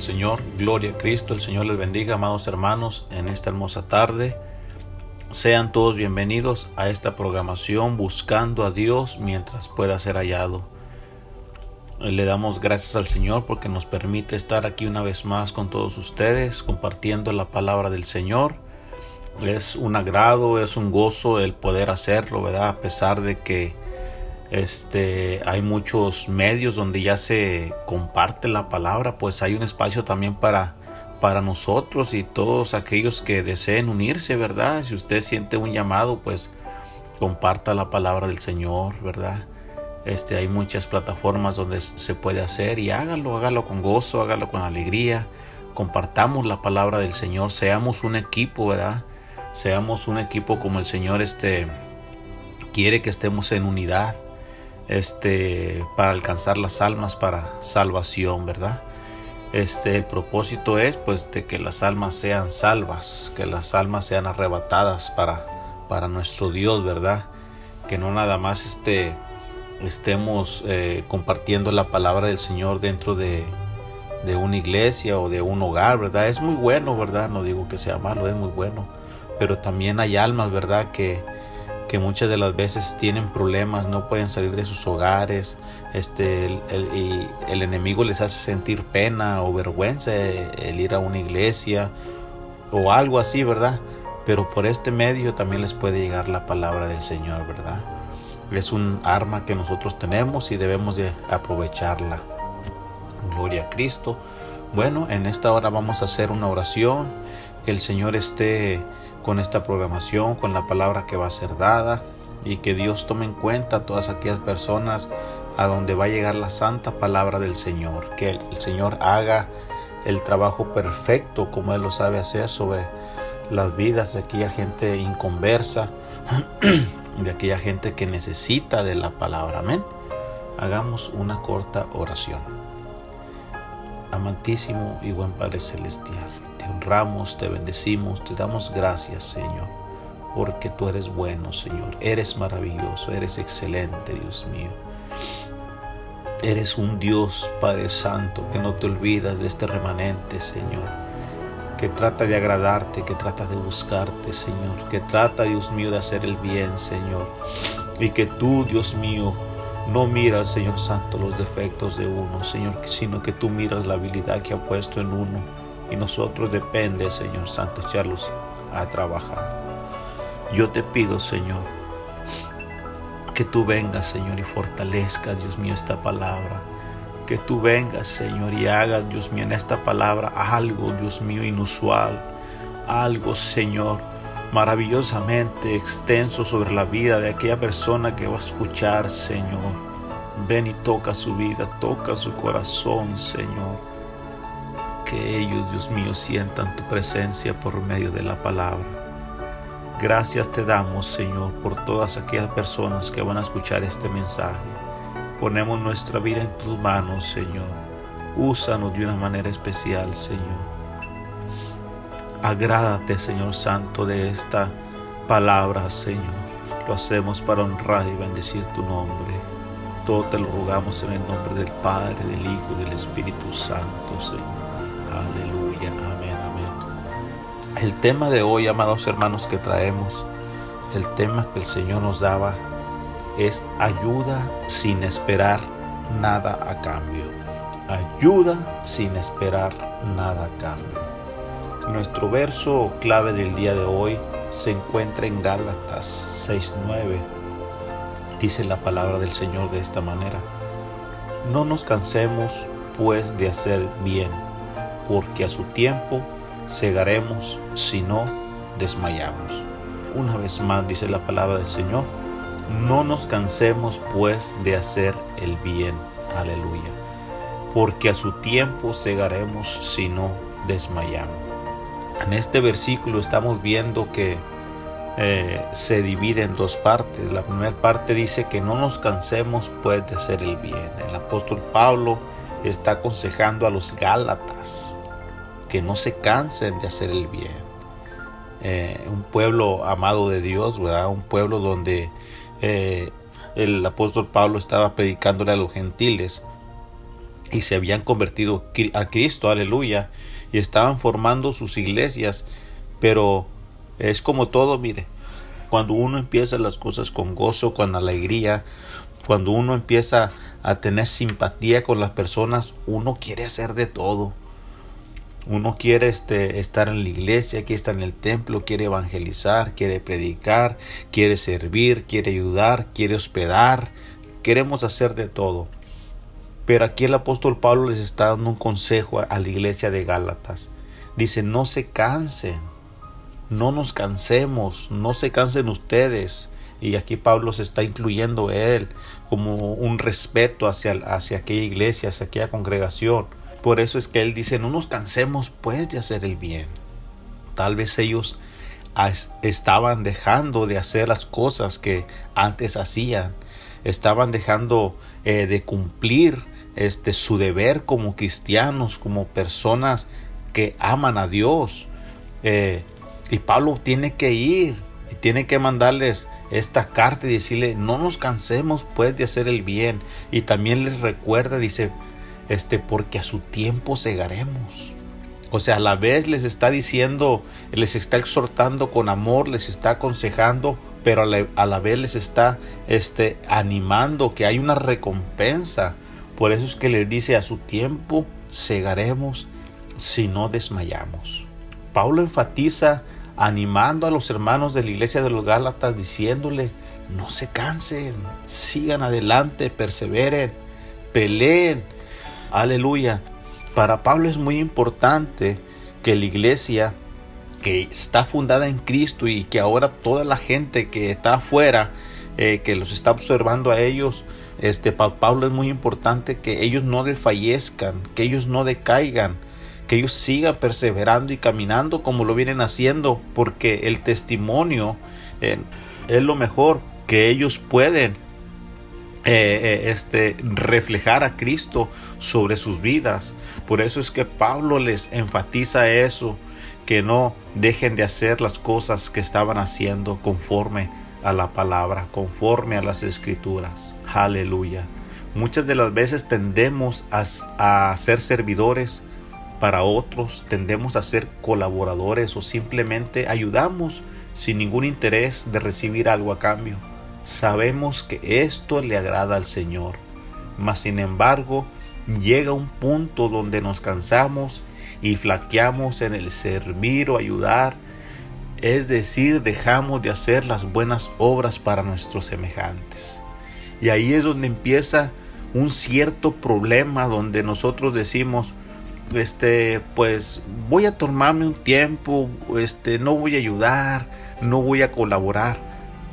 Señor, gloria a Cristo, el Señor les bendiga, amados hermanos, en esta hermosa tarde. Sean todos bienvenidos a esta programación Buscando a Dios mientras pueda ser hallado. Le damos gracias al Señor porque nos permite estar aquí una vez más con todos ustedes compartiendo la palabra del Señor. Es un agrado, es un gozo el poder hacerlo, ¿verdad? A pesar de que este, hay muchos medios donde ya se comparte la palabra, pues hay un espacio también para, para nosotros y todos aquellos que deseen unirse, ¿verdad? Si usted siente un llamado, pues comparta la palabra del Señor, ¿verdad? Este, hay muchas plataformas donde se puede hacer y hágalo, hágalo con gozo, hágalo con alegría. Compartamos la palabra del Señor, seamos un equipo, ¿verdad? Seamos un equipo como el Señor este quiere que estemos en unidad este, para alcanzar las almas para salvación, ¿verdad? Este, el propósito es pues de que las almas sean salvas, que las almas sean arrebatadas para, para nuestro Dios, ¿verdad? Que no nada más este, estemos eh, compartiendo la palabra del Señor dentro de, de una iglesia o de un hogar, ¿verdad? Es muy bueno, ¿verdad? No digo que sea malo, es muy bueno. Pero también hay almas, ¿verdad? Que, que muchas de las veces tienen problemas, no pueden salir de sus hogares, este, el, y el enemigo les hace sentir pena o vergüenza el ir a una iglesia o algo así, ¿verdad? pero por este medio también les puede llegar la palabra del Señor, ¿verdad? Es un arma que nosotros tenemos y debemos de aprovecharla. Gloria a Cristo. Bueno, en esta hora vamos a hacer una oración, que el Señor esté con esta programación, con la palabra que va a ser dada y que Dios tome en cuenta a todas aquellas personas a donde va a llegar la santa palabra del Señor, que el Señor haga el trabajo perfecto como Él lo sabe hacer sobre las vidas de aquella gente inconversa, de aquella gente que necesita de la palabra. Amén. Hagamos una corta oración. Amantísimo y buen Padre Celestial, honramos, te bendecimos, te damos gracias, Señor, porque tú eres bueno, Señor. Eres maravilloso, eres excelente, Dios mío. Eres un Dios, Padre Santo, que no te olvidas de este remanente, Señor. Que trata de agradarte, que trata de buscarte, Señor. Que trata, Dios mío, de hacer el bien, Señor. Y que tú, Dios mío, no miras, Señor Santo, los defectos de uno, Señor, sino que tú miras la habilidad que ha puesto en uno. Y nosotros depende, Señor Santo, echarlos a trabajar. Yo te pido, Señor, que tú vengas, Señor, y fortalezcas, Dios mío, esta palabra. Que tú vengas, Señor, y hagas, Dios mío, en esta palabra algo, Dios mío, inusual. Algo, Señor, maravillosamente extenso sobre la vida de aquella persona que va a escuchar, Señor. Ven y toca su vida, toca su corazón, Señor. Que ellos, Dios mío, sientan tu presencia por medio de la palabra. Gracias te damos, Señor, por todas aquellas personas que van a escuchar este mensaje. Ponemos nuestra vida en tus manos, Señor. Úsanos de una manera especial, Señor. Agrádate, Señor Santo, de esta palabra, Señor. Lo hacemos para honrar y bendecir tu nombre. Todo te lo rogamos en el nombre del Padre, del Hijo y del Espíritu Santo, Señor. El tema de hoy, amados hermanos, que traemos, el tema que el Señor nos daba es ayuda sin esperar nada a cambio. Ayuda sin esperar nada a cambio. Nuestro verso clave del día de hoy se encuentra en Gálatas 6:9. Dice la palabra del Señor de esta manera. No nos cansemos pues de hacer bien, porque a su tiempo cegaremos si no desmayamos. Una vez más dice la palabra del Señor. No nos cansemos pues de hacer el bien. Aleluya. Porque a su tiempo cegaremos si no desmayamos. En este versículo estamos viendo que eh, se divide en dos partes. La primera parte dice que no nos cansemos pues de hacer el bien. El apóstol Pablo está aconsejando a los Gálatas que no se cansen de hacer el bien. Eh, un pueblo amado de Dios, ¿verdad? Un pueblo donde eh, el apóstol Pablo estaba predicándole a los gentiles y se habían convertido a Cristo, aleluya y estaban formando sus iglesias, pero es como todo, mire, cuando uno empieza las cosas con gozo, con alegría, cuando uno empieza a tener simpatía con las personas, uno quiere hacer de todo. Uno quiere este, estar en la iglesia, quiere estar en el templo, quiere evangelizar, quiere predicar, quiere servir, quiere ayudar, quiere hospedar. Queremos hacer de todo. Pero aquí el apóstol Pablo les está dando un consejo a la iglesia de Gálatas. Dice, no se cansen, no nos cansemos, no se cansen ustedes. Y aquí Pablo se está incluyendo él como un respeto hacia, hacia aquella iglesia, hacia aquella congregación. Por eso es que él dice, no nos cansemos pues de hacer el bien. Tal vez ellos estaban dejando de hacer las cosas que antes hacían, estaban dejando eh, de cumplir este, su deber como cristianos, como personas que aman a Dios. Eh, y Pablo tiene que ir y tiene que mandarles esta carta y decirle, no nos cansemos pues de hacer el bien. Y también les recuerda, dice, este, porque a su tiempo segaremos. O sea, a la vez les está diciendo, les está exhortando con amor, les está aconsejando, pero a la, a la vez les está este, animando que hay una recompensa por eso es que le dice a su tiempo cegaremos si no desmayamos. Pablo enfatiza animando a los hermanos de la iglesia de los Gálatas, diciéndole, no se cansen, sigan adelante, perseveren, peleen. Aleluya. Para Pablo es muy importante que la iglesia que está fundada en Cristo y que ahora toda la gente que está afuera, eh, que los está observando a ellos, este, para Pablo es muy importante que ellos no desfallezcan, que ellos no decaigan, que ellos sigan perseverando y caminando como lo vienen haciendo, porque el testimonio eh, es lo mejor que ellos pueden eh, eh, este, reflejar a Cristo sobre sus vidas. Por eso es que Pablo les enfatiza eso, que no dejen de hacer las cosas que estaban haciendo conforme a la palabra, conforme a las escrituras. Aleluya. Muchas de las veces tendemos a, a ser servidores para otros, tendemos a ser colaboradores o simplemente ayudamos sin ningún interés de recibir algo a cambio. Sabemos que esto le agrada al Señor, mas sin embargo llega un punto donde nos cansamos y flaqueamos en el servir o ayudar, es decir, dejamos de hacer las buenas obras para nuestros semejantes. Y ahí es donde empieza un cierto problema donde nosotros decimos, este, pues voy a tomarme un tiempo, este, no voy a ayudar, no voy a colaborar,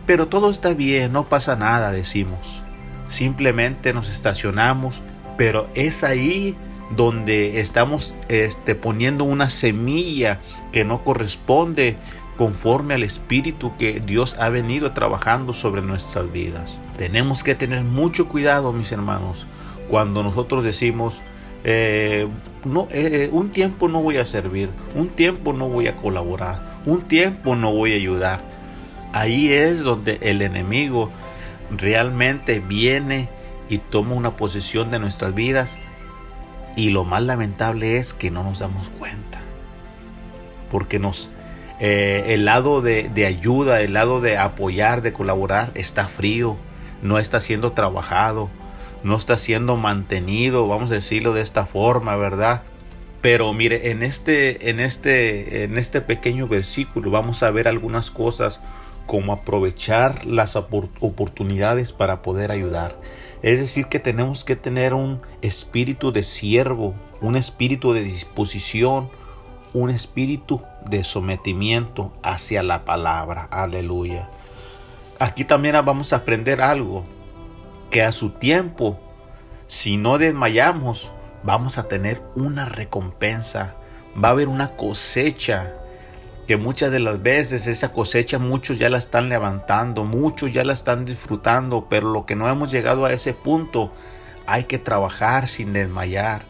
pero todo está bien, no pasa nada, decimos. Simplemente nos estacionamos, pero es ahí donde estamos este, poniendo una semilla que no corresponde conforme al espíritu que Dios ha venido trabajando sobre nuestras vidas. Tenemos que tener mucho cuidado, mis hermanos, cuando nosotros decimos, eh, no, eh, un tiempo no voy a servir, un tiempo no voy a colaborar, un tiempo no voy a ayudar. Ahí es donde el enemigo realmente viene y toma una posición de nuestras vidas y lo más lamentable es que no nos damos cuenta. Porque nos, eh, el lado de, de ayuda, el lado de apoyar, de colaborar, está frío, no está siendo trabajado, no está siendo mantenido, vamos a decirlo de esta forma, ¿verdad? Pero mire, en este, en este, en este pequeño versículo vamos a ver algunas cosas como aprovechar las oportunidades para poder ayudar. Es decir, que tenemos que tener un espíritu de siervo, un espíritu de disposición, un espíritu de sometimiento hacia la palabra. Aleluya. Aquí también vamos a aprender algo que a su tiempo, si no desmayamos, vamos a tener una recompensa, va a haber una cosecha, que muchas de las veces esa cosecha muchos ya la están levantando, muchos ya la están disfrutando, pero lo que no hemos llegado a ese punto, hay que trabajar sin desmayar,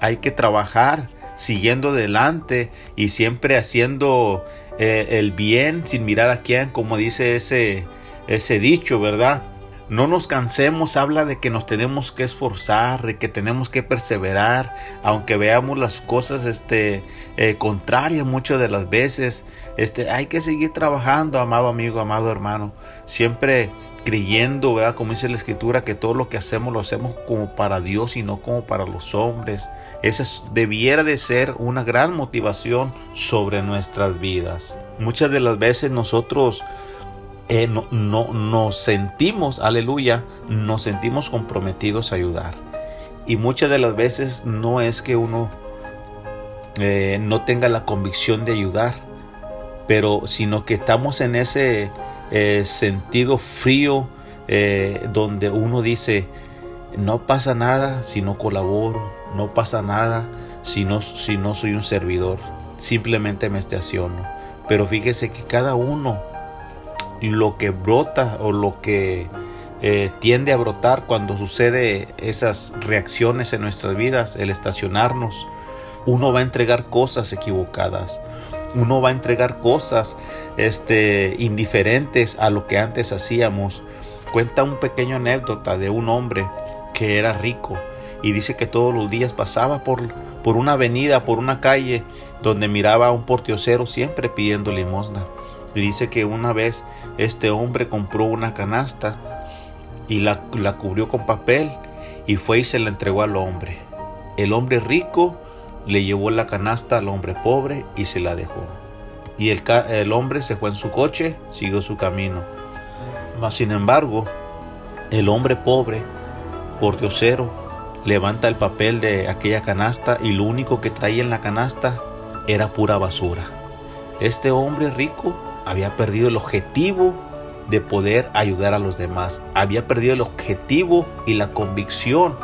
hay que trabajar siguiendo adelante y siempre haciendo eh, el bien sin mirar a quién, como dice ese, ese dicho, ¿verdad? No nos cansemos, habla de que nos tenemos que esforzar, de que tenemos que perseverar, aunque veamos las cosas este, eh, contrarias muchas de las veces. Este, hay que seguir trabajando, amado amigo, amado hermano, siempre creyendo, ¿verdad? Como dice la escritura, que todo lo que hacemos lo hacemos como para Dios y no como para los hombres. Esa debiera de ser una gran motivación sobre nuestras vidas. Muchas de las veces nosotros eh, no, nos sentimos, aleluya, nos sentimos comprometidos a ayudar. Y muchas de las veces no es que uno eh, no tenga la convicción de ayudar, pero sino que estamos en ese eh, sentido frío donde uno dice, no pasa nada si no colaboro, no pasa nada si no, si no soy un servidor, simplemente me estaciono. Pero fíjese que cada uno lo que brota o lo que eh, tiende a brotar cuando sucede esas reacciones en nuestras vidas, el estacionarnos. Uno va a entregar cosas equivocadas. Uno va a entregar cosas este, indiferentes a lo que antes hacíamos. Cuenta un pequeño anécdota de un hombre que era rico y dice que todos los días pasaba por, por una avenida, por una calle, donde miraba a un portiocero siempre pidiendo limosna. Y dice que una vez este hombre compró una canasta y la, la cubrió con papel y fue y se la entregó al hombre. El hombre rico le llevó la canasta al hombre pobre y se la dejó. y el, el hombre se fue en su coche, siguió su camino. Mas sin embargo, el hombre pobre, por diosero, levanta el papel de aquella canasta y lo único que traía en la canasta era pura basura. Este hombre rico había perdido el objetivo de poder ayudar a los demás. Había perdido el objetivo y la convicción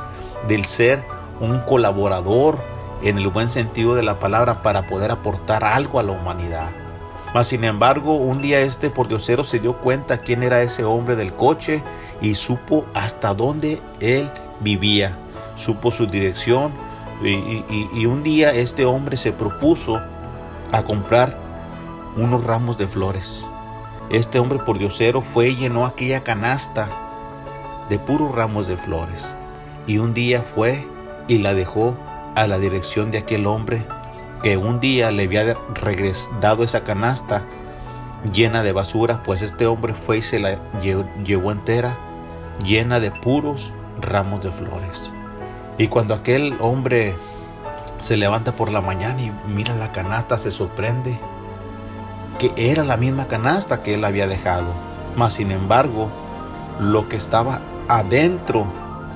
del ser un colaborador en el buen sentido de la palabra para poder aportar algo a la humanidad. Mas sin embargo, un día este pordiosero se dio cuenta quién era ese hombre del coche y supo hasta dónde él vivía, supo su dirección y, y un día este hombre se propuso a comprar unos ramos de flores. Este hombre pordiosero fue y llenó aquella canasta de puros ramos de flores y un día fue y la dejó a la dirección de aquel hombre que un día le había dado esa canasta llena de basura, pues este hombre fue y se la llevó entera, llena de puros ramos de flores. Y cuando aquel hombre se levanta por la mañana y mira la canasta, se sorprende que era la misma canasta que él había dejado. Mas sin embargo, lo que estaba adentro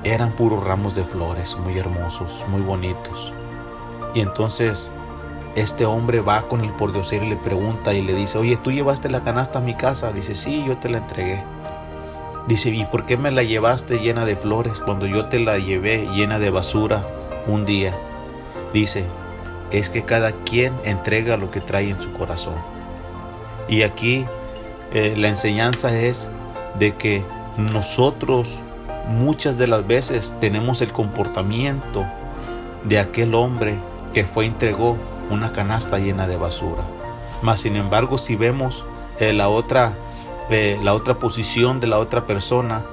eran puros ramos de flores muy hermosos, muy bonitos. Y entonces este hombre va con el pordiosero y le pregunta y le dice, oye, ¿tú llevaste la canasta a mi casa? Dice, sí, yo te la entregué. Dice, ¿y por qué me la llevaste llena de flores cuando yo te la llevé llena de basura un día? Dice, es que cada quien entrega lo que trae en su corazón. Y aquí eh, la enseñanza es de que nosotros muchas de las veces tenemos el comportamiento de aquel hombre que fue entregó una canasta llena de basura. Mas sin embargo, si vemos eh, la otra eh, la otra posición de la otra persona,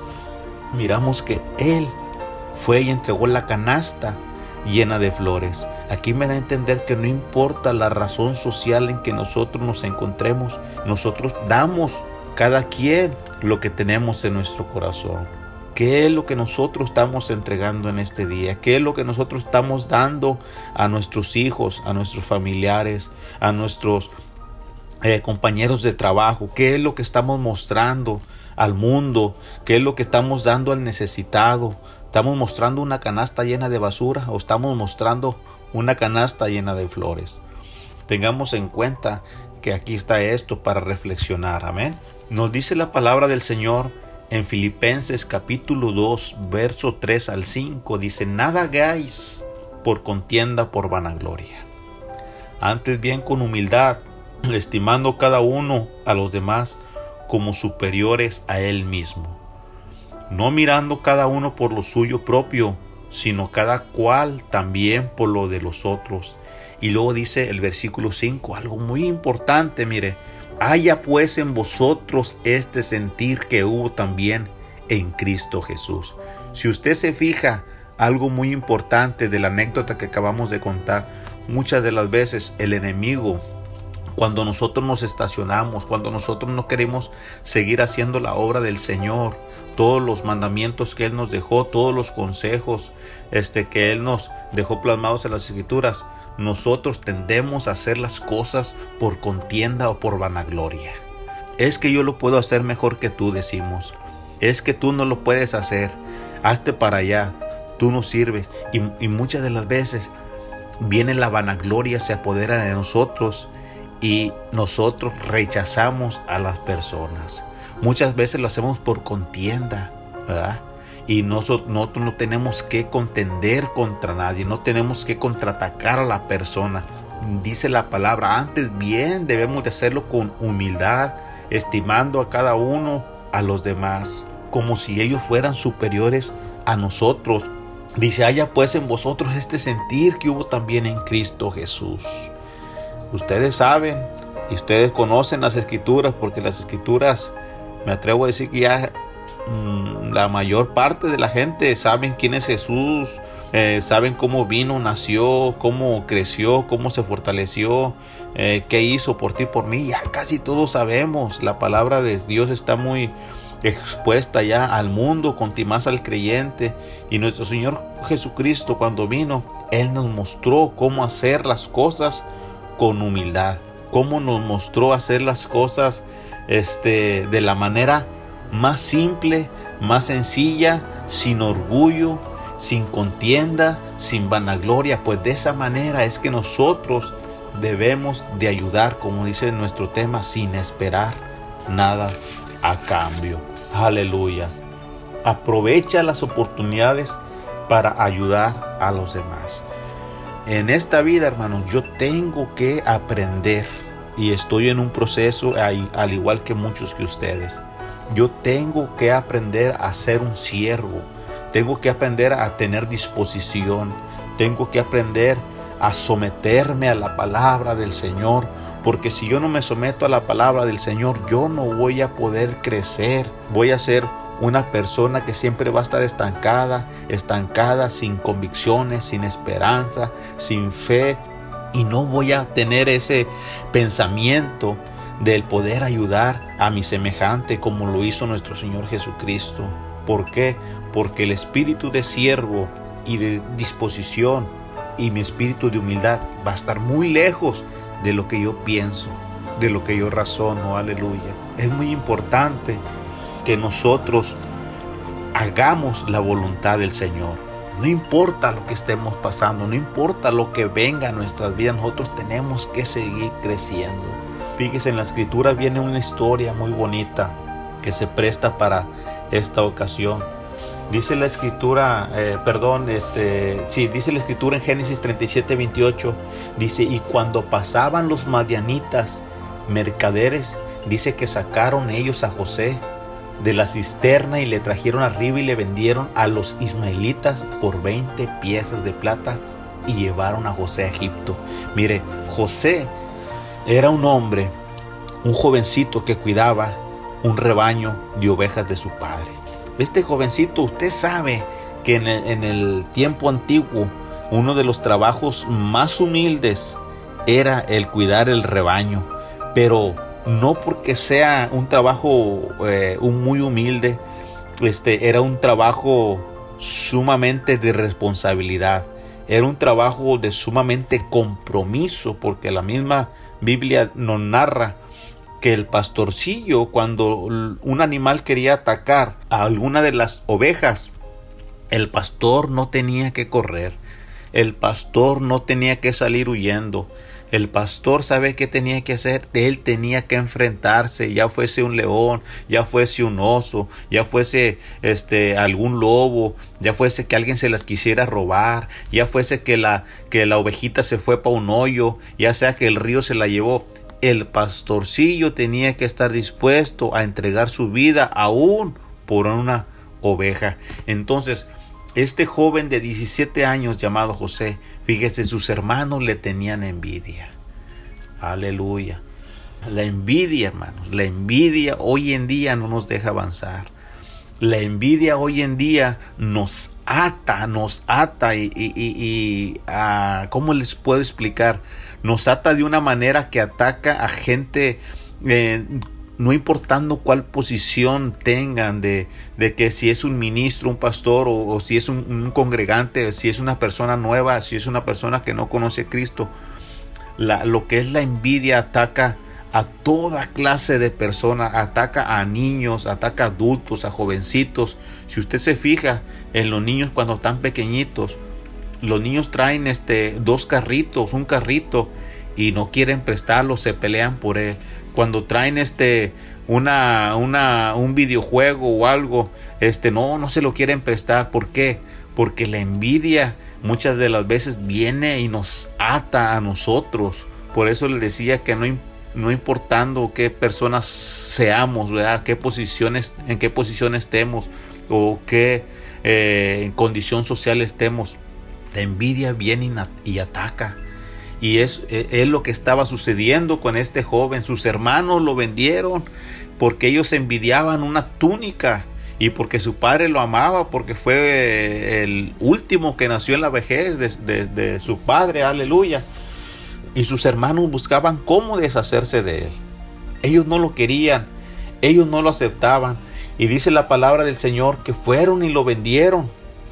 miramos que él fue y entregó la canasta llena de flores. Aquí me da a entender que no importa la razón social en que nosotros nos encontremos, nosotros damos cada quien lo que tenemos en nuestro corazón. ¿Qué es lo que nosotros estamos entregando en este día? ¿Qué es lo que nosotros estamos dando a nuestros hijos, a nuestros familiares, a nuestros eh, compañeros de trabajo? ¿Qué es lo que estamos mostrando al mundo? ¿Qué es lo que estamos dando al necesitado? ¿Estamos mostrando una canasta llena de basura o estamos mostrando una canasta llena de flores? Tengamos en cuenta que aquí está esto para reflexionar. Amén. Nos dice la palabra del Señor en Filipenses capítulo 2, verso 3 al 5, dice, nada hagáis por contienda por vanagloria. Antes bien con humildad, estimando cada uno a los demás como superiores a él mismo, no mirando cada uno por lo suyo propio, sino cada cual también por lo de los otros. Y luego dice el versículo 5, algo muy importante, mire, Haya pues en vosotros este sentir que hubo también en Cristo Jesús. Si usted se fija, algo muy importante de la anécdota que acabamos de contar, muchas de las veces el enemigo, cuando nosotros nos estacionamos, cuando nosotros no queremos seguir haciendo la obra del Señor, todos los mandamientos que Él nos dejó, todos los consejos este, que Él nos dejó plasmados en las escrituras, nosotros tendemos a hacer las cosas por contienda o por vanagloria. Es que yo lo puedo hacer mejor que tú, decimos. Es que tú no lo puedes hacer. Hazte para allá. Tú no sirves. Y, y muchas de las veces viene la vanagloria, se apodera de nosotros y nosotros rechazamos a las personas. Muchas veces lo hacemos por contienda, ¿verdad? y nosotros, no tenemos que contender contra nadie, no tenemos que contraatacar a la persona. Dice la palabra, antes bien debemos de hacerlo con humildad, estimando a cada uno a los demás, como si ellos fueran superiores a nosotros. Dice, haya pues en vosotros este sentir que hubo también en Cristo Jesús. Ustedes saben y ustedes conocen las escrituras porque las escrituras, me atrevo a decir que ya Mm, la mayor parte de la gente saben quién es Jesús, eh, saben cómo vino, nació, cómo creció, cómo se fortaleció, eh, qué hizo por ti, por mí. Ya casi todos sabemos. La palabra de Dios está muy expuesta ya al mundo, más al creyente. Y nuestro Señor Jesucristo cuando vino, Él nos mostró cómo hacer las cosas con humildad cómo nos mostró hacer las cosas este, de la manera más simple, más sencilla, sin orgullo, sin contienda, sin vanagloria, pues de esa manera es que nosotros debemos de ayudar, como dice nuestro tema, sin esperar nada a cambio. Aleluya. Aprovecha las oportunidades para ayudar a los demás. En esta vida, hermanos, yo tengo que aprender y estoy en un proceso al igual que muchos que ustedes. Yo tengo que aprender a ser un siervo. Tengo que aprender a tener disposición. Tengo que aprender a someterme a la palabra del Señor. Porque si yo no me someto a la palabra del Señor, yo no voy a poder crecer. Voy a ser una persona que siempre va a estar estancada, estancada, sin convicciones, sin esperanza, sin fe. Y no voy a tener ese pensamiento del poder ayudar a mi semejante como lo hizo nuestro Señor Jesucristo. ¿Por qué? Porque el espíritu de siervo y de disposición y mi espíritu de humildad va a estar muy lejos de lo que yo pienso, de lo que yo razono. Aleluya. Es muy importante que nosotros hagamos la voluntad del Señor. No importa lo que estemos pasando, no importa lo que venga a nuestras vidas, nosotros tenemos que seguir creciendo. Fíjese, en la escritura viene una historia muy bonita que se presta para esta ocasión. Dice la escritura, eh, perdón, este, sí, dice la escritura en Génesis 37, 28, dice, y cuando pasaban los madianitas, mercaderes, dice que sacaron ellos a José de la cisterna y le trajeron arriba y le vendieron a los ismaelitas por 20 piezas de plata y llevaron a José a Egipto. Mire, José era un hombre, un jovencito que cuidaba un rebaño de ovejas de su padre. Este jovencito, usted sabe que en el, en el tiempo antiguo uno de los trabajos más humildes era el cuidar el rebaño, pero no porque sea un trabajo eh, muy humilde, este, era un trabajo sumamente de responsabilidad, era un trabajo de sumamente compromiso, porque la misma Biblia nos narra que el pastorcillo, cuando un animal quería atacar a alguna de las ovejas, el pastor no tenía que correr, el pastor no tenía que salir huyendo, el pastor sabe qué tenía que hacer. Él tenía que enfrentarse, ya fuese un león, ya fuese un oso, ya fuese este algún lobo, ya fuese que alguien se las quisiera robar, ya fuese que la que la ovejita se fue para un hoyo, ya sea que el río se la llevó. El pastorcillo tenía que estar dispuesto a entregar su vida aún por una oveja. Entonces, este joven de 17 años llamado José, fíjese, sus hermanos le tenían envidia. Aleluya. La envidia, hermanos, la envidia hoy en día no nos deja avanzar. La envidia hoy en día nos ata, nos ata y, y, ah, ¿cómo les puedo explicar? Nos ata de una manera que ataca a gente eh, no importando cuál posición tengan, de, de, que si es un ministro, un pastor, o, si es un, congregante, si es una persona nueva, si es una persona que no conoce a Cristo, lo que es la envidia ataca a toda clase de personas, ataca a niños, ataca a adultos, a jovencitos. Si usted se fija en los niños cuando están pequeñitos, los niños traen este dos carritos, un carrito y no quieren prestarlo, se pelean por él. Cuando traen este una, una, un videojuego o algo, este no, no se lo quieren prestar. ¿Por qué? Porque la envidia muchas de las veces viene y nos ata a nosotros. Por eso les decía que no, no importando qué personas seamos, ¿verdad? ¿Qué posiciones, en qué posición estemos o qué eh, condición social estemos, la envidia viene y ataca. Y es, e, es, lo que estaba sucediendo con este joven. Sus hermanos lo vendieron porque ellos envidiaban una túnica y porque su padre lo amaba, porque fue el último que nació en la vejez de, su padre, aleluya. Y sus hermanos buscaban cómo deshacerse de él. Ellos no lo querían, ellos no lo aceptaban. Y dice la palabra del Señor que fueron y lo vendieron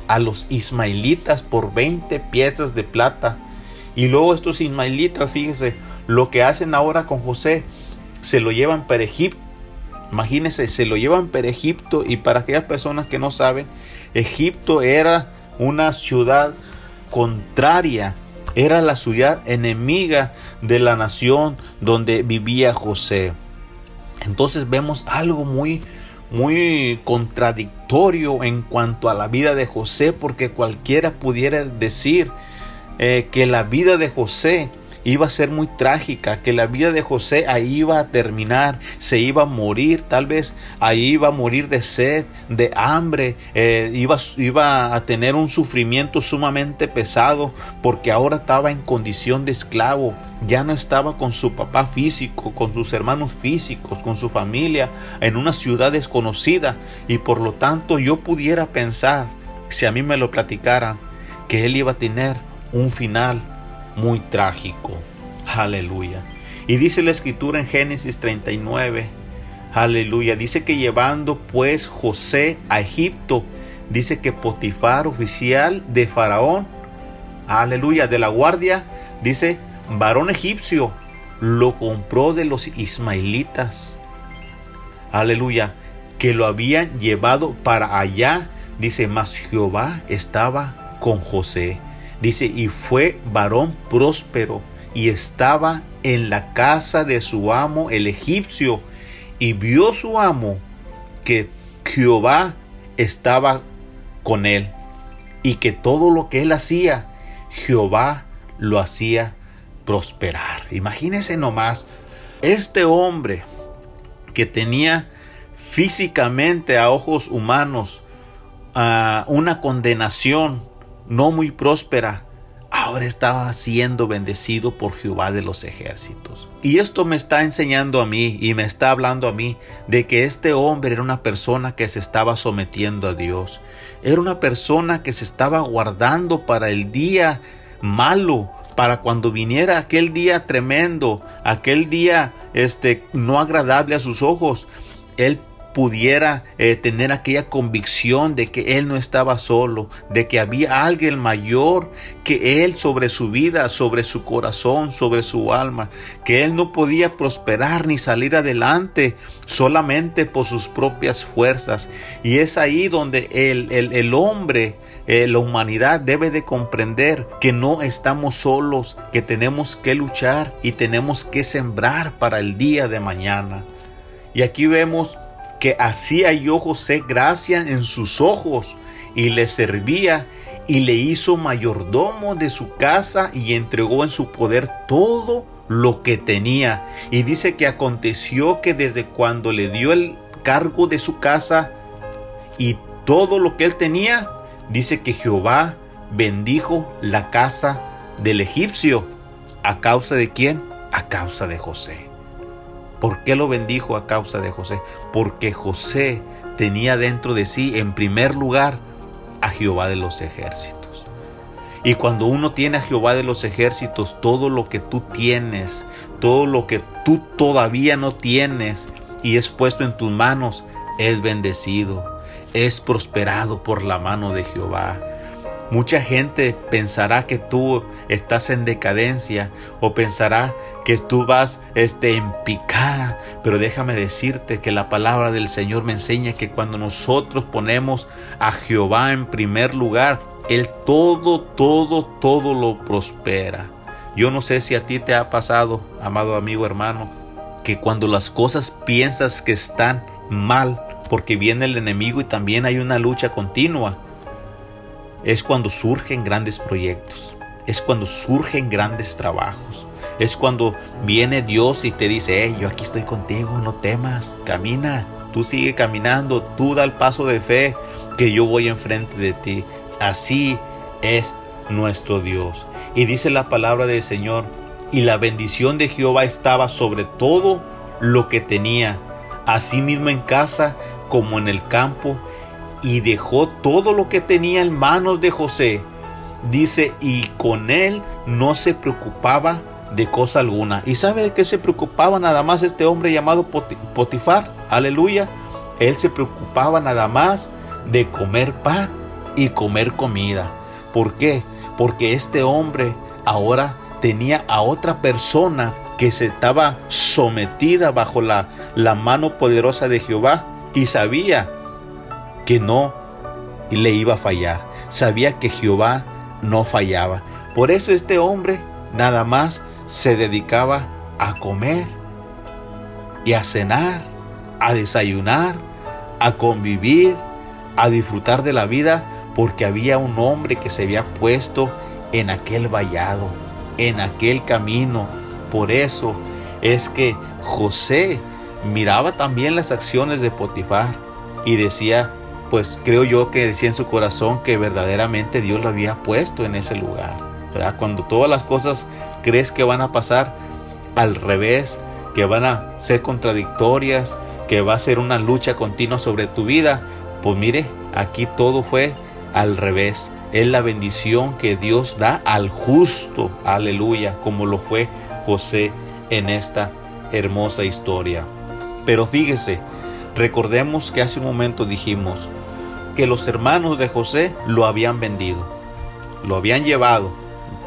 a los ismaelitas por 20 piezas de plata. Y luego estos ismaelitas, fíjese, lo que hacen ahora con José, se lo llevan para Egipto. Imagínense, se lo llevan para Egipto y para aquellas personas que no saben, Egipto era una ciudad contraria, era la ciudad enemiga de la nación donde vivía José. Entonces vemos algo muy muy contradictorio en cuanto a la vida de José, porque cualquiera pudiera decir eh, que la vida de José iba a ser muy trágica, que la vida de José ahí iba a terminar, se iba a morir, tal vez ahí iba a morir de sed, de hambre, eh, iba, iba a tener un sufrimiento sumamente pesado porque ahora estaba en condición de esclavo, ya no estaba con su papá físico, con sus hermanos físicos, con su familia, en una ciudad desconocida y por lo tanto yo pudiera pensar, si a mí me lo platicaran, que él iba a tener un final muy trágico. Aleluya. Y dice la escritura en Génesis 39, aleluya, dice que llevando pues José a Egipto, dice que Potifar, oficial de Faraón, aleluya, de la guardia, dice, varón egipcio, lo compró de los ismaelitas, aleluya, que lo habían llevado para allá, dice, mas Jehová estaba con José Dice, y fue varón próspero y estaba en la casa de su amo el egipcio. Y vio su amo que Jehová estaba con él y que todo lo que él hacía, Jehová lo hacía prosperar. Imagínense nomás, este hombre que tenía físicamente a ojos humanos ah, una condenación no muy próspera, ahora estaba siendo bendecido por Jehová de los ejércitos. Y esto me está enseñando a mí y me está hablando a mí de que este hombre era una persona que se estaba sometiendo a Dios. Era una persona que se estaba guardando para el día malo, para cuando viniera aquel día tremendo, aquel día este no agradable a sus ojos. Él pudiera eh, tener aquella convicción de que él no estaba solo, de que había alguien mayor que él sobre su vida, sobre su corazón, sobre su alma, que él no podía prosperar ni salir adelante solamente por sus propias fuerzas. Y es ahí donde el, el, hombre, eh, la humanidad debe de comprender que no estamos solos, que tenemos que luchar y tenemos que sembrar para el día de mañana. Y aquí vemos que hacía halló José gracia en sus ojos y le servía y le hizo mayordomo de su casa y entregó en su poder todo lo que tenía. Y dice que aconteció que desde cuando le dio el cargo de su casa y todo lo que él tenía, dice que Jehová bendijo la casa del egipcio. ¿A causa de quién? A causa de José. ¿Por qué lo bendijo a causa de José? Porque José tenía dentro de sí, en primer lugar, a Jehová de los ejércitos. Y cuando uno tiene a Jehová de los ejércitos, todo lo que tú tienes, todo lo que tú todavía no tienes y es puesto en tus manos, es bendecido, es prosperado por la mano de Jehová. Mucha gente pensará que tú estás en decadencia o pensará que tú vas este, en picada, pero déjame decirte que la palabra del Señor me enseña que cuando nosotros ponemos a Jehová en primer lugar, Él todo, todo, todo lo prospera. Yo no sé si a ti te ha pasado, amado amigo hermano, que cuando las cosas piensas que están mal, porque viene el enemigo y también hay una lucha continua, es cuando surgen grandes proyectos, es cuando surgen grandes trabajos, es cuando viene Dios y te dice, hey, yo aquí estoy contigo, no temas, camina, tú sigue caminando, tú da el paso de fe que yo voy enfrente de ti. Así es nuestro Dios. Y dice la palabra del Señor, y la bendición de Jehová estaba sobre todo lo que tenía, así mismo en casa como en el campo, y dejó todo lo que tenía en manos de José. Dice, y con él no se preocupaba de cosa alguna. ¿Y sabe de qué se preocupaba nada más este hombre llamado Potifar? Aleluya. Él se preocupaba nada más de comer pan y comer comida. ¿Por qué? Porque este hombre ahora tenía a otra persona que se estaba sometida bajo la, la mano poderosa de Jehová y sabía que no le iba a fallar. Sabía que Jehová no fallaba. Por eso este hombre nada más se dedicaba a comer y a cenar, a desayunar, a convivir, a disfrutar de la vida, porque había un hombre que se había puesto en aquel vallado, en aquel camino. Por eso es que José miraba también las acciones de Potifar y decía, pues creo yo que decía en su corazón que verdaderamente Dios lo había puesto en ese lugar. Cuando todas las cosas crees que van a pasar al revés, que van a ser contradictorias, que va a ser una lucha continua sobre tu vida, pues mire, aquí todo fue al revés. Es la bendición que Dios da al justo, aleluya, como lo fue José en esta hermosa historia. Pero fíjese, recordemos que hace un momento dijimos que los hermanos de José lo habían vendido, lo habían llevado.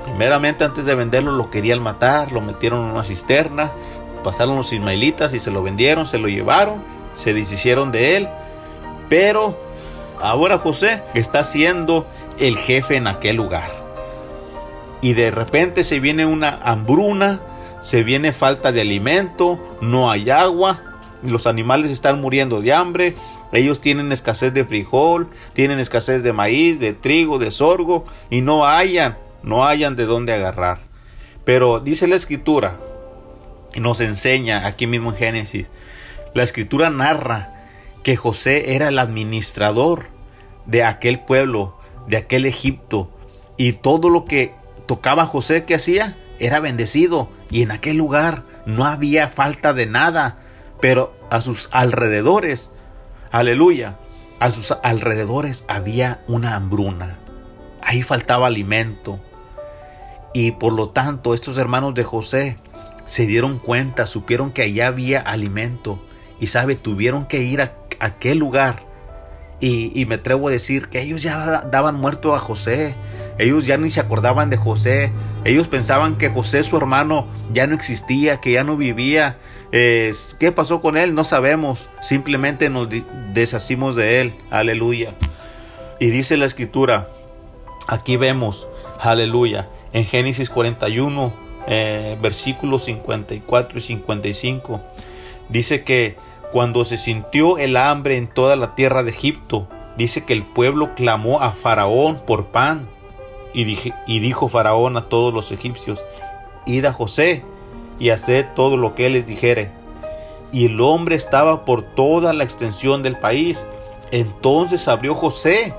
Primeramente antes de venderlo lo querían matar, lo metieron en una cisterna, pasaron los ismaelitas y se lo vendieron, se lo llevaron, se deshicieron de él. Pero ahora José está siendo el jefe en aquel lugar. Y de repente se viene una hambruna, se viene falta de alimento, no hay agua, los animales están muriendo de hambre, ellos tienen escasez de frijol, tienen escasez de maíz, de trigo, de sorgo y no hayan, no hayan de dónde agarrar. Pero dice la escritura, y nos enseña aquí mismo en Génesis, la escritura narra que José era el administrador de aquel pueblo, de aquel Egipto, y todo lo que tocaba José que hacía era bendecido, y en aquel lugar no había falta de nada, pero a sus alrededores, aleluya, a sus alrededores había una hambruna, ahí faltaba alimento, y por lo tanto estos hermanos de José se dieron cuenta, supieron que allá había alimento y sabe, tuvieron que ir a aquel lugar. Y, me atrevo a decir que ellos ya daban muerto a José. Ellos ya ni se acordaban de José. Ellos pensaban que José, su hermano, ya no existía, que ya no vivía. ¿Qué pasó con él? No sabemos. Simplemente nos deshacimos de él. Aleluya. Y dice la escritura, aquí vemos, aleluya, en Génesis 41, eh, versículos 54 y 55, dice que cuando se sintió el hambre en toda la tierra de Egipto, dice que el pueblo clamó a Faraón por pan. Y, y dijo Faraón a todos los egipcios, id a José y haced todo lo que él les dijere. Y el hombre estaba por toda la extensión del país. Entonces abrió José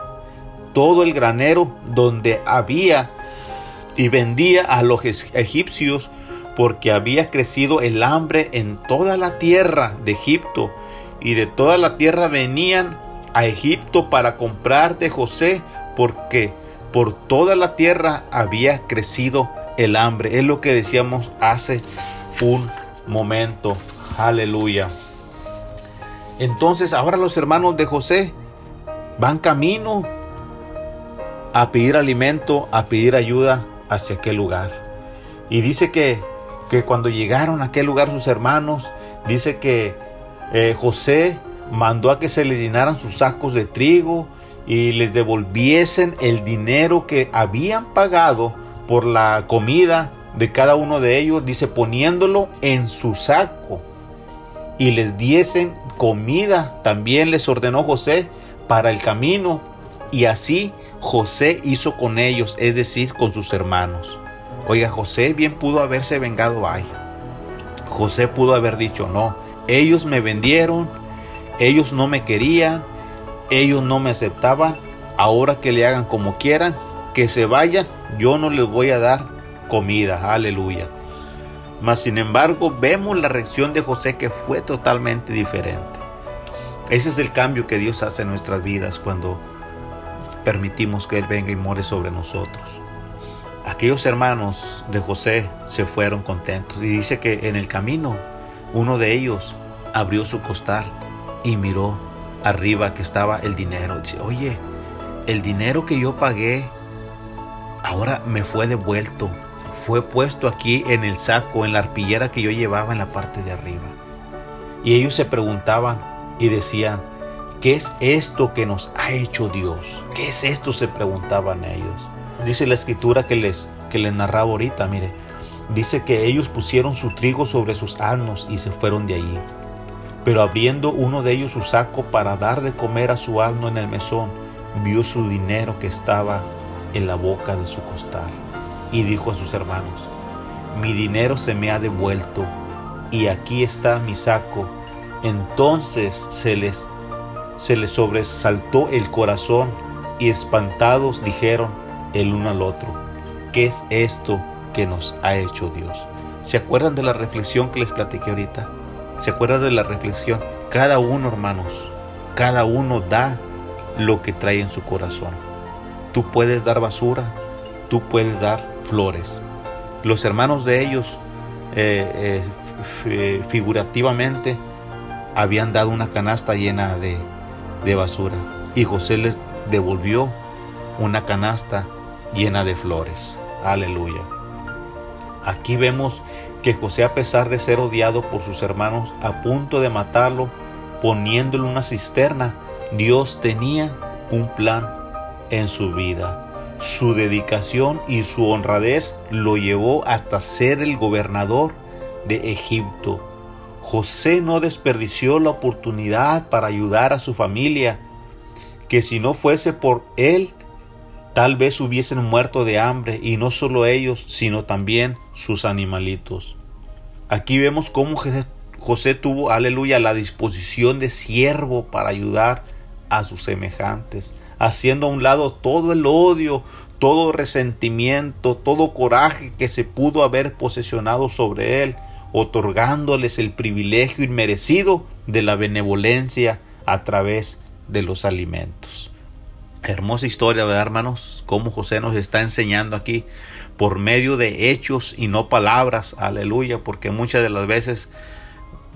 todo el granero donde había y vendía a los egipcios porque había crecido el hambre en toda la tierra de Egipto y de toda la tierra venían a Egipto para comprar de José porque por toda la tierra había crecido el hambre. Es lo que decíamos hace un momento. Aleluya. Entonces ahora los hermanos de José van camino a pedir alimento, a pedir ayuda hacia aquel lugar. Y dice que, que cuando llegaron a aquel lugar sus hermanos, dice que eh, José mandó a que se les llenaran sus sacos de trigo y les devolviesen el dinero que habían pagado por la comida de cada uno de ellos, dice poniéndolo en su saco y les diesen comida. También les ordenó José para el camino y así José hizo con ellos, es decir, con sus hermanos. Oiga, José bien pudo haberse vengado ahí. José pudo haber dicho, no, ellos me vendieron, ellos no me querían, ellos no me aceptaban, ahora que le hagan como quieran, que se vayan, yo no les voy a dar comida, aleluya. Mas sin embargo, vemos la reacción de José que fue totalmente diferente. Ese es el cambio que Dios hace en nuestras vidas cuando permitimos que Él venga y more sobre nosotros. Aquellos hermanos de José se fueron contentos y dice que en el camino uno de ellos abrió su costal y miró arriba que estaba el dinero. Dice, oye, el dinero que yo pagué ahora me fue devuelto. fue puesto aquí en el saco, en la arpillera que yo llevaba en la parte de arriba. Y ellos se preguntaban y decían, ¿qué es esto que nos ha hecho Dios? ¿Qué es esto? se preguntaban ellos. Dice la escritura que les, que les narraba ahorita, mire, dice que ellos pusieron su trigo sobre sus asnos y se fueron de allí. Pero abriendo uno de ellos su saco para dar de comer a su asno en el mesón, vio su dinero que estaba en la boca de su costal y dijo a sus hermanos, mi dinero se me ha devuelto y aquí está mi saco. Entonces se les, se les sobresaltó el corazón y espantados dijeron el uno al otro, ¿qué es esto que nos ha hecho Dios? ¿Se acuerdan de la reflexión que les platiqué ahorita? ¿Se acuerdan de la reflexión? Cada uno, hermanos, cada uno da lo que trae en su corazón. Tú puedes dar basura, tú puedes dar flores. Los hermanos de ellos, eh, eh, figurativamente, habían dado una canasta llena de, de basura y José les devolvió una canasta llena de flores. Aleluya. Aquí vemos que José, a pesar de ser odiado por sus hermanos, a punto de matarlo, poniéndolo en una cisterna, Dios tenía un plan en su vida. Su dedicación y su honradez lo llevó hasta ser el gobernador de Egipto. José no desperdició la oportunidad para ayudar a su familia, que si no fuese por él, tal vez hubiesen muerto de hambre, y no solo ellos, sino también sus animalitos. Aquí vemos cómo José tuvo, aleluya, la disposición de siervo para ayudar a sus semejantes haciendo a un lado todo el odio, todo resentimiento, todo coraje que se pudo haber posesionado sobre él, otorgándoles el privilegio inmerecido de la benevolencia a través de los alimentos. Hermosa historia, ¿verdad, hermanos? Cómo José nos está enseñando aquí por medio de hechos y no palabras, aleluya, porque muchas de las veces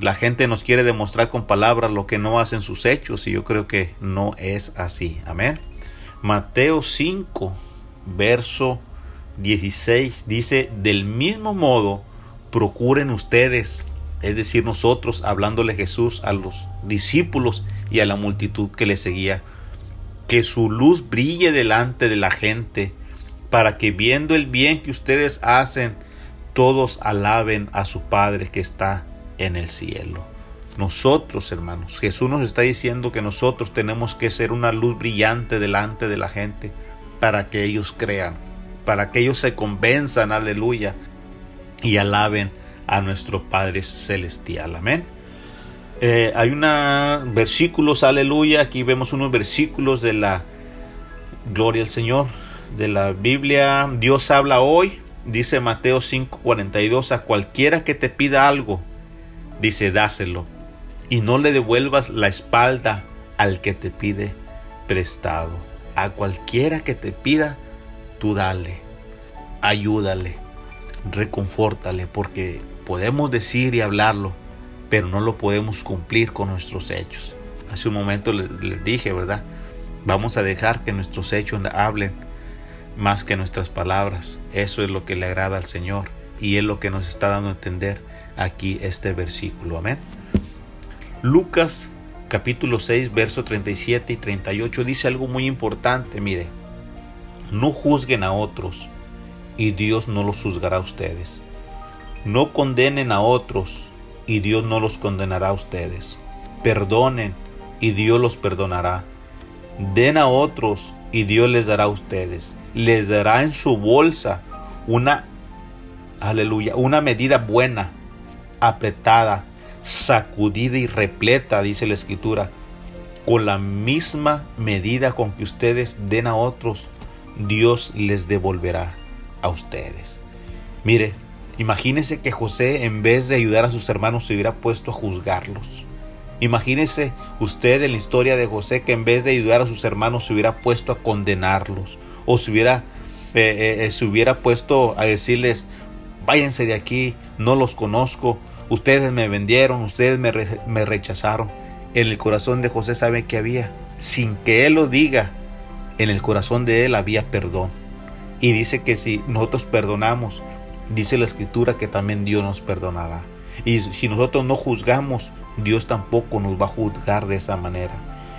la gente nos quiere demostrar con palabras lo que no hacen sus hechos y yo creo que no es así. Amén. Mateo 5, verso 16 dice, del mismo modo, procuren ustedes, es decir, nosotros hablándole Jesús a los discípulos y a la multitud que le seguía, que su luz brille delante de la gente, para que viendo el bien que ustedes hacen, todos alaben a su Padre que está en el cielo. Nosotros, hermanos, Jesús nos está diciendo que nosotros tenemos que ser una luz brillante delante de la gente para que ellos crean, para que ellos se convenzan, aleluya, y alaben a nuestro Padre Celestial. Amén. Eh, hay unos versículos, aleluya, aquí vemos unos versículos de la gloria al Señor, de la Biblia. Dios habla hoy, dice Mateo 5:42, a cualquiera que te pida algo, dice, dáselo, y no le devuelvas la espalda al que te pide prestado. A cualquiera que te pida, tú dale, ayúdale, reconfórtale, porque podemos decir y hablarlo, pero no lo podemos cumplir con nuestros hechos. Hace un momento les, dije, ¿verdad? Vamos a dejar que nuestros hechos hablen más que nuestras palabras. Eso es lo que le agrada al Señor y es lo que nos está dando a entender aquí este versículo. Amén. Lucas capítulo 6, verso 37 y 38 dice algo muy importante. Mire, no juzguen a otros y Dios no los juzgará a ustedes. No condenen a otros y Dios no los condenará a ustedes. Perdonen y Dios los perdonará. Den a otros y Dios les dará a ustedes. Les dará en su bolsa una, aleluya, una medida buena, apretada, sacudida y repleta, dice la escritura, con la misma medida con que ustedes den a otros, Dios les devolverá a ustedes. Mire, imagínese que José en vez de ayudar a sus hermanos se hubiera puesto a juzgarlos. Imagínese usted en la historia de José que en vez de ayudar a sus hermanos se hubiera puesto a condenarlos o se hubiera, eh, eh, se hubiera puesto a decirles, váyanse de aquí, no los conozco, Ustedes me vendieron, ustedes me, rechazaron. En el corazón de José sabe que había, sin que él lo diga, en el corazón de él había perdón. Y dice que si nosotros perdonamos, dice la escritura que también Dios nos perdonará. Y si nosotros no juzgamos, Dios tampoco nos va a juzgar de esa manera.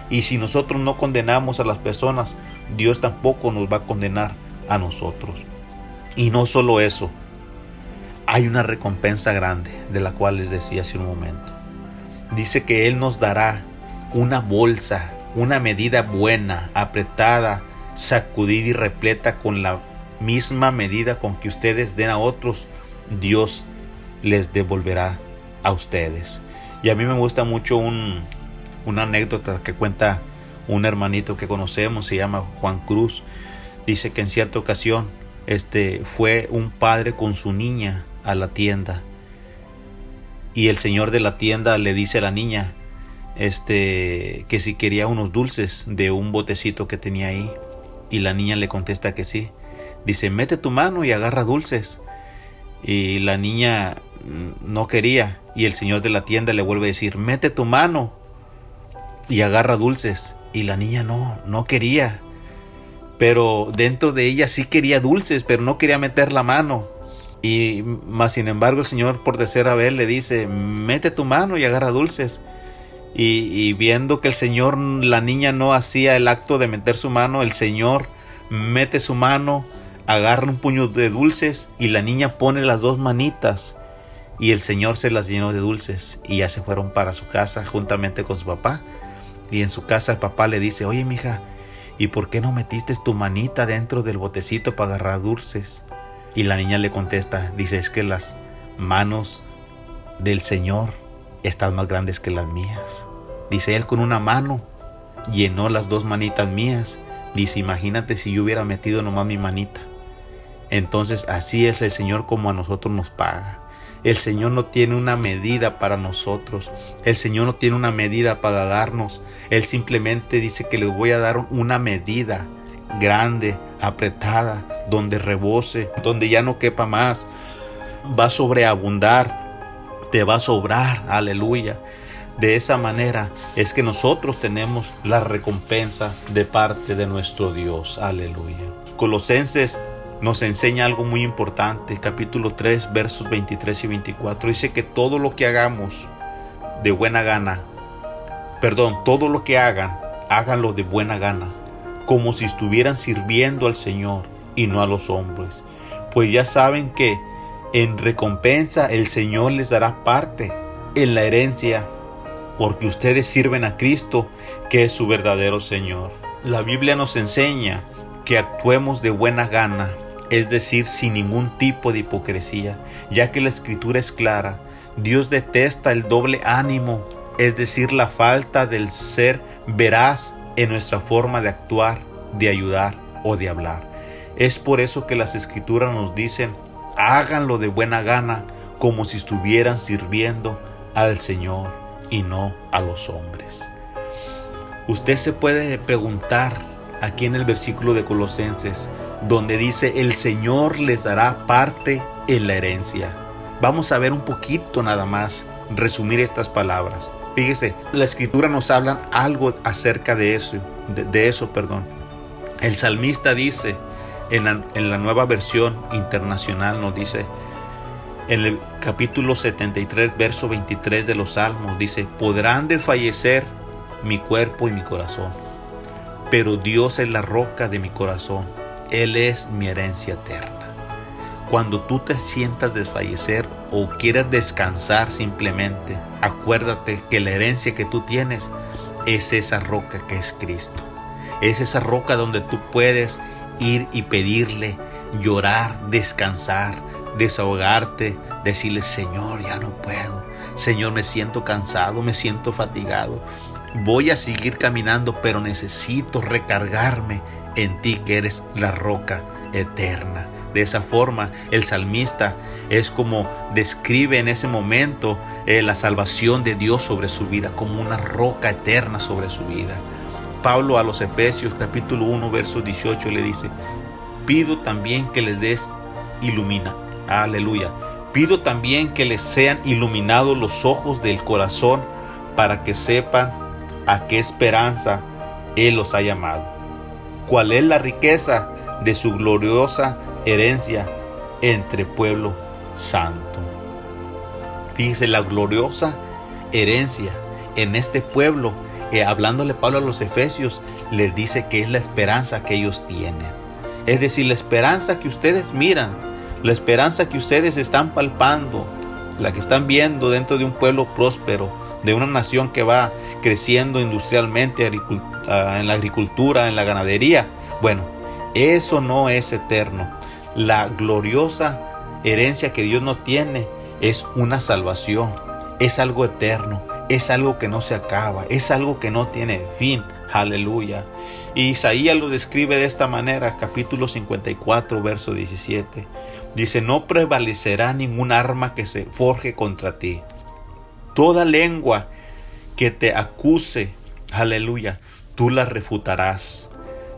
Y si nosotros no condenamos a las personas, Dios tampoco nos va a condenar a nosotros. Y no solo eso, hay una recompensa grande de la cual les decía hace un momento. Dice que Él nos dará una bolsa, una medida buena, apretada, sacudida y repleta con la misma medida con que ustedes den a otros, Dios les devolverá a ustedes. Y a mí me gusta mucho un, una anécdota que cuenta un hermanito que conocemos, se llama Juan Cruz. Dice que en cierta ocasión este, fue un padre con su niña a la tienda. Y el señor de la tienda le dice a la niña este, que si quería unos dulces de un botecito que tenía ahí. Y la niña le contesta que sí. Dice, mete tu mano y agarra dulces. Y la niña no quería. Y el señor de la tienda le vuelve a decir, mete tu mano y agarra dulces. Y la niña no, no quería. Pero dentro de ella sí quería dulces, pero no quería meter la mano. Y más sin embargo el Señor por a ver le dice, mete tu mano y agarra dulces. Y, y, viendo que el Señor, la niña no hacía el acto de meter su mano, el Señor mete su mano, agarra un puño de dulces y la niña pone las dos manitas y el Señor se las llenó de dulces y ya se fueron para su casa juntamente con su papá. Y en su casa el papá le dice, oye mija, ¿y por qué no metiste tu manita dentro del botecito para agarrar dulces? Y la niña le contesta, dice, es que las manos del Señor están más grandes que las mías. Dice él con una mano, llenó las dos manitas mías. Dice, imagínate si yo hubiera metido nomás mi manita. Entonces así es el Señor como a nosotros nos paga. El Señor no tiene una medida para nosotros. El Señor no tiene una medida para darnos. Él simplemente dice que les voy a dar una medida grande, apretada, donde rebose, donde ya no quepa más. Va a sobreabundar, te va a sobrar, aleluya. De esa manera es que nosotros tenemos la recompensa de parte de nuestro Dios, aleluya. Colosenses nos enseña algo muy importante. Capítulo 3, versos 23 y 24. Dice que todo lo que hagamos de buena gana, perdón, todo lo que hagan, háganlo de buena gana, como si estuvieran sirviendo al Señor y no a los hombres. Pues ya saben que en recompensa el Señor les dará parte en la herencia, porque ustedes sirven a Cristo, que es su verdadero Señor. La Biblia nos enseña que actuemos de buena gana es decir, sin ningún tipo de hipocresía, ya que la escritura es clara. Dios detesta el doble ánimo, es decir, la falta del ser veraz en nuestra forma de actuar, de ayudar o de hablar. Es por eso que las escrituras nos dicen, háganlo de buena gana, como si estuvieran sirviendo al Señor y no a los hombres. Usted se puede preguntar aquí en el versículo de Colosenses, donde dice, el Señor les dará parte en la herencia. Vamos a ver un poquito nada más, resumir estas palabras. Fíjese, la escritura nos habla algo acerca de eso, de, eso, perdón. El salmista dice, en la, en la nueva versión internacional nos dice, en el capítulo 73, verso 23 de los Salmos, dice, podrán desfallecer mi cuerpo y mi corazón, pero Dios es la roca de mi corazón él es mi herencia eterna. Cuando tú te sientas desfallecer o quieras descansar simplemente, acuérdate que la herencia que tú tienes es esa roca que es Cristo. Es esa roca donde tú puedes ir y pedirle, llorar, descansar, desahogarte, decirle, Señor, ya no puedo. Señor, me siento cansado, me siento fatigado. Voy a seguir caminando, pero necesito recargarme en ti que eres la roca eterna. De esa forma, el salmista es como describe en ese momento eh, la salvación de Dios sobre su vida, como una roca eterna sobre su vida. Pablo a los Efesios capítulo 1, verso 18 le dice, pido también que les des ilumina. Aleluya. Pido también que les sean iluminados los ojos del corazón para que sepan a qué esperanza Él los ha llamado cuál es la riqueza de su gloriosa herencia entre pueblo santo. Fíjese la gloriosa herencia en este pueblo, eh, hablándole Pablo a los Efesios, les dice que es la esperanza que ellos tienen. Es decir, la esperanza que ustedes miran, la esperanza que ustedes están palpando, la que están viendo dentro de un pueblo próspero, de una nación que va creciendo industrialmente ah, en la agricultura, en la ganadería. Bueno, eso no es eterno. La gloriosa herencia que Dios no tiene es una salvación, es algo eterno, es algo que no se acaba, es algo que no tiene fin. Aleluya. Y Isaías lo describe de esta manera, capítulo 54, verso 17. Dice, no prevalecerá ningún arma que se forje contra ti. Toda lengua que te acuse, aleluya, tú la refutarás.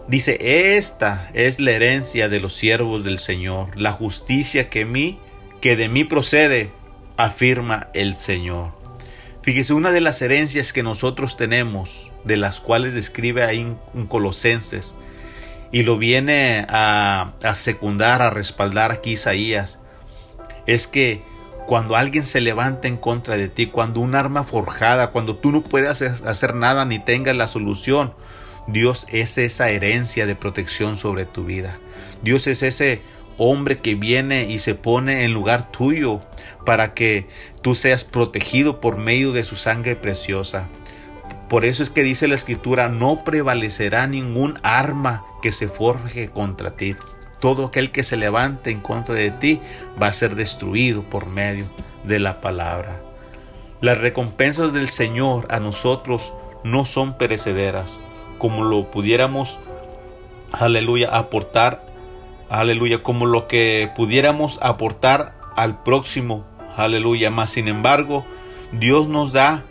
Dice, esta es la herencia de los siervos del Señor, la justicia que que de mí procede, afirma el Señor. Fíjese, una de las herencias que nosotros tenemos, de las cuales describe ahí en Colosenses, y lo viene a, a secundar, a respaldar aquí Isaías, es que cuando alguien se levanta en contra de ti, cuando un arma forjada, cuando tú no puedes hacer nada ni tengas la solución, Dios es esa herencia de protección sobre tu vida. Dios es ese hombre que viene y se pone en lugar tuyo para que tú seas protegido por medio de su sangre preciosa. Por eso es que dice la escritura, no prevalecerá ningún arma que se forje contra ti. Todo aquel que se levante en contra de ti va a ser destruido por medio de la palabra. Las recompensas del Señor a nosotros no son perecederas, como lo pudiéramos, aleluya, aportar, aleluya, como lo que pudiéramos aportar al próximo, aleluya. Más sin embargo, Dios nos da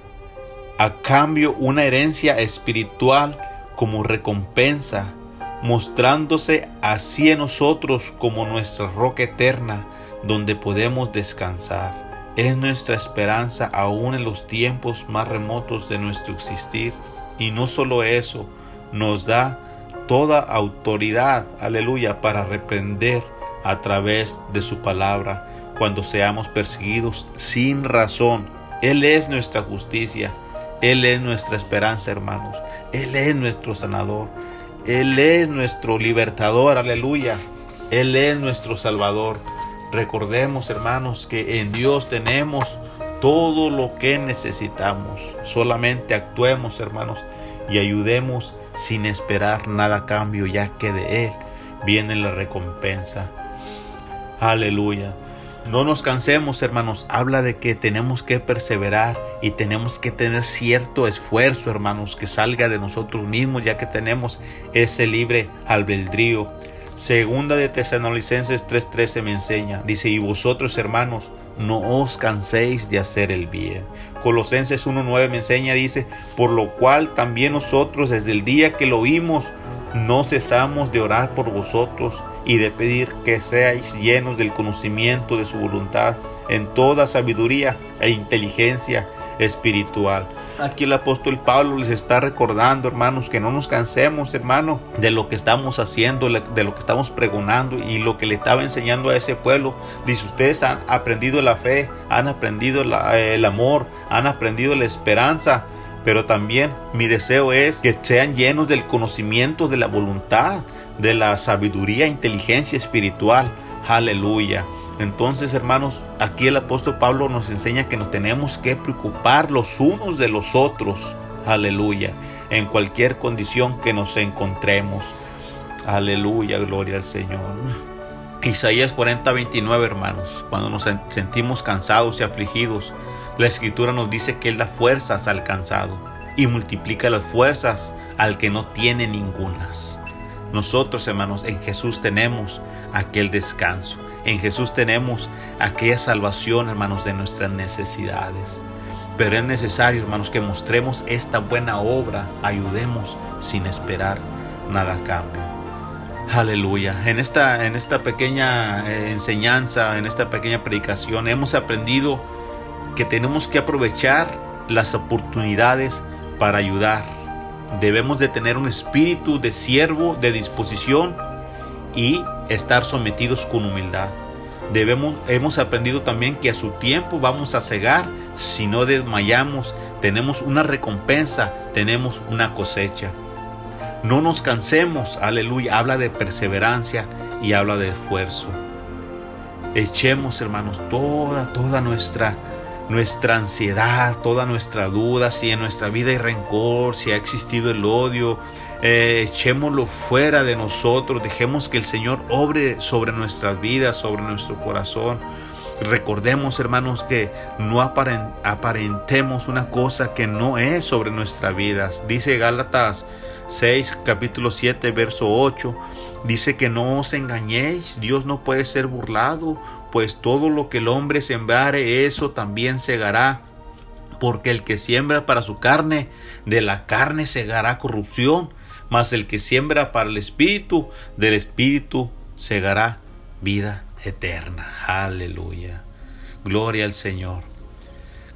a cambio una herencia espiritual como recompensa mostrándose así en nosotros como nuestra roca eterna, donde podemos descansar. Es nuestra esperanza aún en los tiempos más remotos de nuestro existir. Y no solo eso, nos da toda autoridad, aleluya, para reprender a través de su palabra cuando seamos perseguidos sin razón. Él es nuestra justicia, Él es nuestra esperanza, hermanos, Él es nuestro sanador. Él es nuestro libertador, aleluya. Él es nuestro salvador. Recordemos, hermanos, que en Dios tenemos todo lo que necesitamos. Solamente actuemos, hermanos, y ayudemos sin esperar nada a cambio, ya que de Él viene la recompensa. Aleluya. No nos cansemos, hermanos. Habla de que tenemos que perseverar y tenemos que tener cierto esfuerzo, hermanos, que salga de nosotros mismos, ya que tenemos ese libre albedrío. Segunda de Tesalonicenses 3:13 me enseña, dice, y vosotros, hermanos, no os canséis de hacer el bien. Colosenses 1:9 me enseña, dice, por lo cual también nosotros desde el día que lo oímos, no cesamos de orar por vosotros y de pedir que seáis llenos del conocimiento de su voluntad en toda sabiduría e inteligencia espiritual. Aquí el apóstol Pablo les está recordando, hermanos, que no nos cansemos, hermano, de lo que estamos haciendo, de lo que estamos pregonando y lo que le estaba enseñando a ese pueblo. Dice, ustedes han aprendido la fe, han aprendido el amor, han aprendido la esperanza, pero también mi deseo es que sean llenos del conocimiento de la voluntad, de la sabiduría inteligencia espiritual. Aleluya. Entonces, hermanos, aquí el apóstol Pablo nos enseña que nos tenemos que preocupar los unos de los otros. Aleluya. En cualquier condición que nos encontremos. Aleluya, gloria al Señor. Isaías 40, 29, hermanos. Cuando nos sentimos cansados y afligidos, la escritura nos dice que Él da fuerzas al cansado y multiplica las fuerzas al que no tiene ningunas. Nosotros, hermanos, en Jesús tenemos aquel descanso. En Jesús tenemos aquella salvación, hermanos, de nuestras necesidades. Pero es necesario, hermanos, que mostremos esta buena obra, ayudemos sin esperar nada a cambio. Aleluya. En esta, en esta pequeña eh, enseñanza, en esta pequeña predicación, hemos aprendido que tenemos que aprovechar las oportunidades para ayudar. Debemos de tener un espíritu de siervo, de disposición y estar sometidos con humildad. Debemos, hemos aprendido también que a su tiempo vamos a cegar si no desmayamos. Tenemos una recompensa, tenemos una cosecha. No nos cansemos, aleluya. Habla de perseverancia y habla de esfuerzo. Echemos, hermanos, toda, toda nuestra nuestra ansiedad, toda nuestra duda, si en nuestra vida hay rencor, si ha existido el odio, eh, echémoslo fuera de nosotros, dejemos que el Señor obre sobre nuestras vidas, sobre nuestro corazón. Recordemos, hermanos, que no aparentemos una cosa que no es sobre nuestras vidas. Dice Gálatas 6, capítulo 7, verso 8. Dice que no os engañéis, Dios no puede ser burlado, pues todo lo que el hombre sembrare, eso también segará. Porque el que siembra para su carne, de la carne segará corrupción, mas el que siembra para el espíritu, del espíritu segará vida eterna. Aleluya. Gloria al Señor.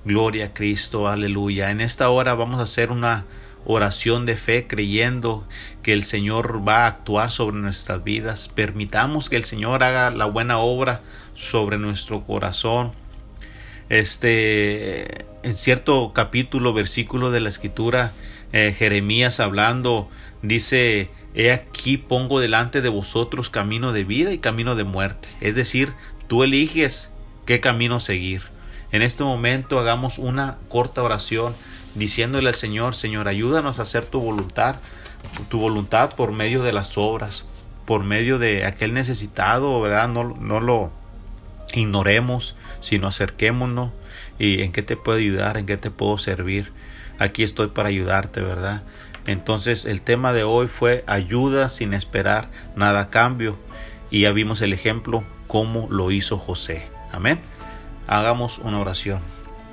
Gloria a Cristo. Aleluya. En esta hora vamos a hacer una oración de fe creyendo que el Señor va a actuar sobre nuestras vidas. Permitamos que el Señor haga la buena obra sobre nuestro corazón. Este, en cierto capítulo, versículo de la escritura, eh, Jeremías hablando, dice, he aquí pongo delante de vosotros camino de vida y camino de muerte. Es decir, tú eliges qué camino seguir. En este momento hagamos una corta oración diciéndole al Señor, Señor, ayúdanos a hacer tu voluntad, tu voluntad por medio de las obras, por medio de aquel necesitado, ¿verdad? No, no lo ignoremos, sino acerquémonos y en qué te puedo ayudar, en qué te puedo servir. Aquí estoy para ayudarte, ¿verdad? Entonces el tema de hoy fue ayuda sin esperar nada a cambio y ya vimos el ejemplo cómo lo hizo José. Amén. Hagamos una oración.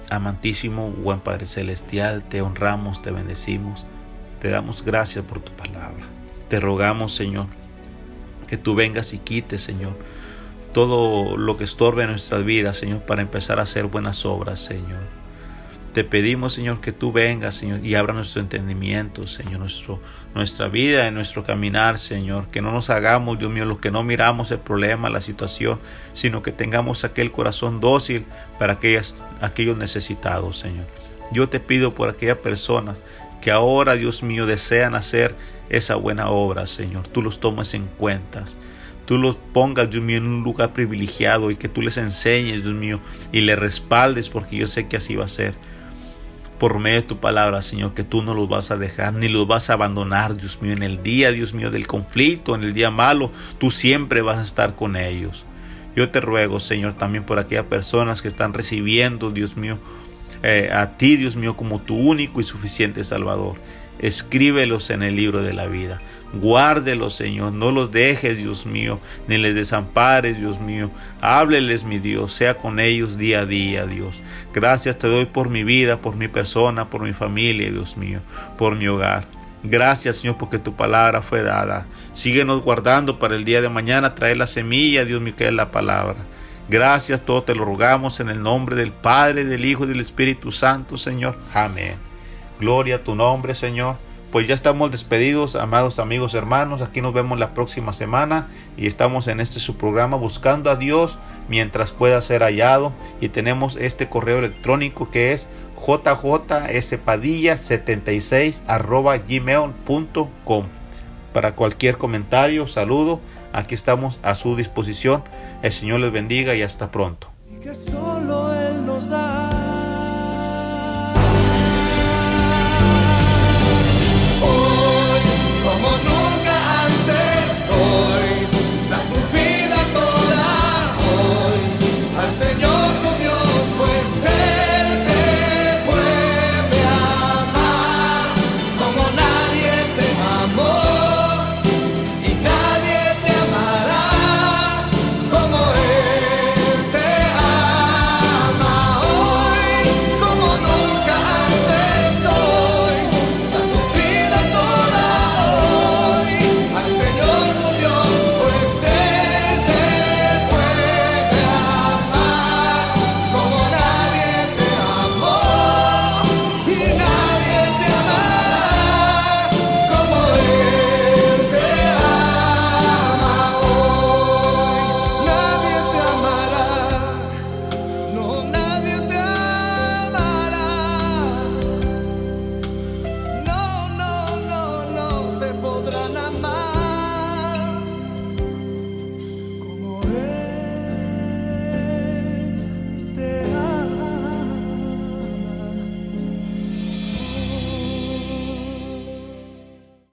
Amantísimo, buen Padre Celestial, te honramos, te bendecimos, te damos gracias por tu palabra. Te rogamos, Señor, que tú vengas y quites, Señor, todo lo que estorbe nuestras vidas, Señor, para empezar a hacer buenas obras, Señor. Te pedimos, Señor, que tú vengas, Señor, y abra nuestro entendimiento, Señor, nuestro, nuestra vida, en nuestro caminar, Señor. Que no nos hagamos, Dios mío, los que no miramos el problema, la situación, sino que tengamos aquel corazón dócil para aquellas, aquellos necesitados, Señor. Yo te pido por aquellas personas que ahora, Dios mío, desean hacer esa buena obra, Señor. Tú los tomes en cuenta tú los pongas, Dios mío, en un lugar privilegiado y que tú les enseñes, Dios mío, y les respaldes, porque yo sé que así va a ser. Por medio de tu palabra, Señor, que tú no los vas a dejar, ni los vas a abandonar, Dios mío, en el día, Dios mío, del conflicto, en el día malo, tú siempre vas a estar con ellos. Yo te ruego, Señor, también por aquellas personas que están recibiendo, Dios mío, eh, a ti, Dios mío, como tu único y suficiente Salvador. Escríbelos en el libro de la vida. Guárdelos, Señor. No los dejes, Dios mío, ni les desampares, Dios mío. Hábleles, mi Dios. Sea con ellos día a día, Dios. Gracias te doy por mi vida, por mi persona, por mi familia, Dios mío, por mi hogar. Gracias, Señor, porque tu palabra fue dada. Síguenos guardando para el día de mañana. Trae la semilla, Dios mío, que es la palabra. Gracias, todo te lo rogamos en el nombre del Padre, del Hijo y del Espíritu Santo, Señor. Amén. Gloria a tu nombre, Señor. Pues ya estamos despedidos, amados amigos hermanos. Aquí nos vemos la próxima semana y estamos en este su programa buscando a Dios mientras pueda ser hallado. Y tenemos este correo electrónico que es jjspadilla76 gmail.com. Para cualquier comentario, saludo, aquí estamos a su disposición. El Señor les bendiga y hasta pronto.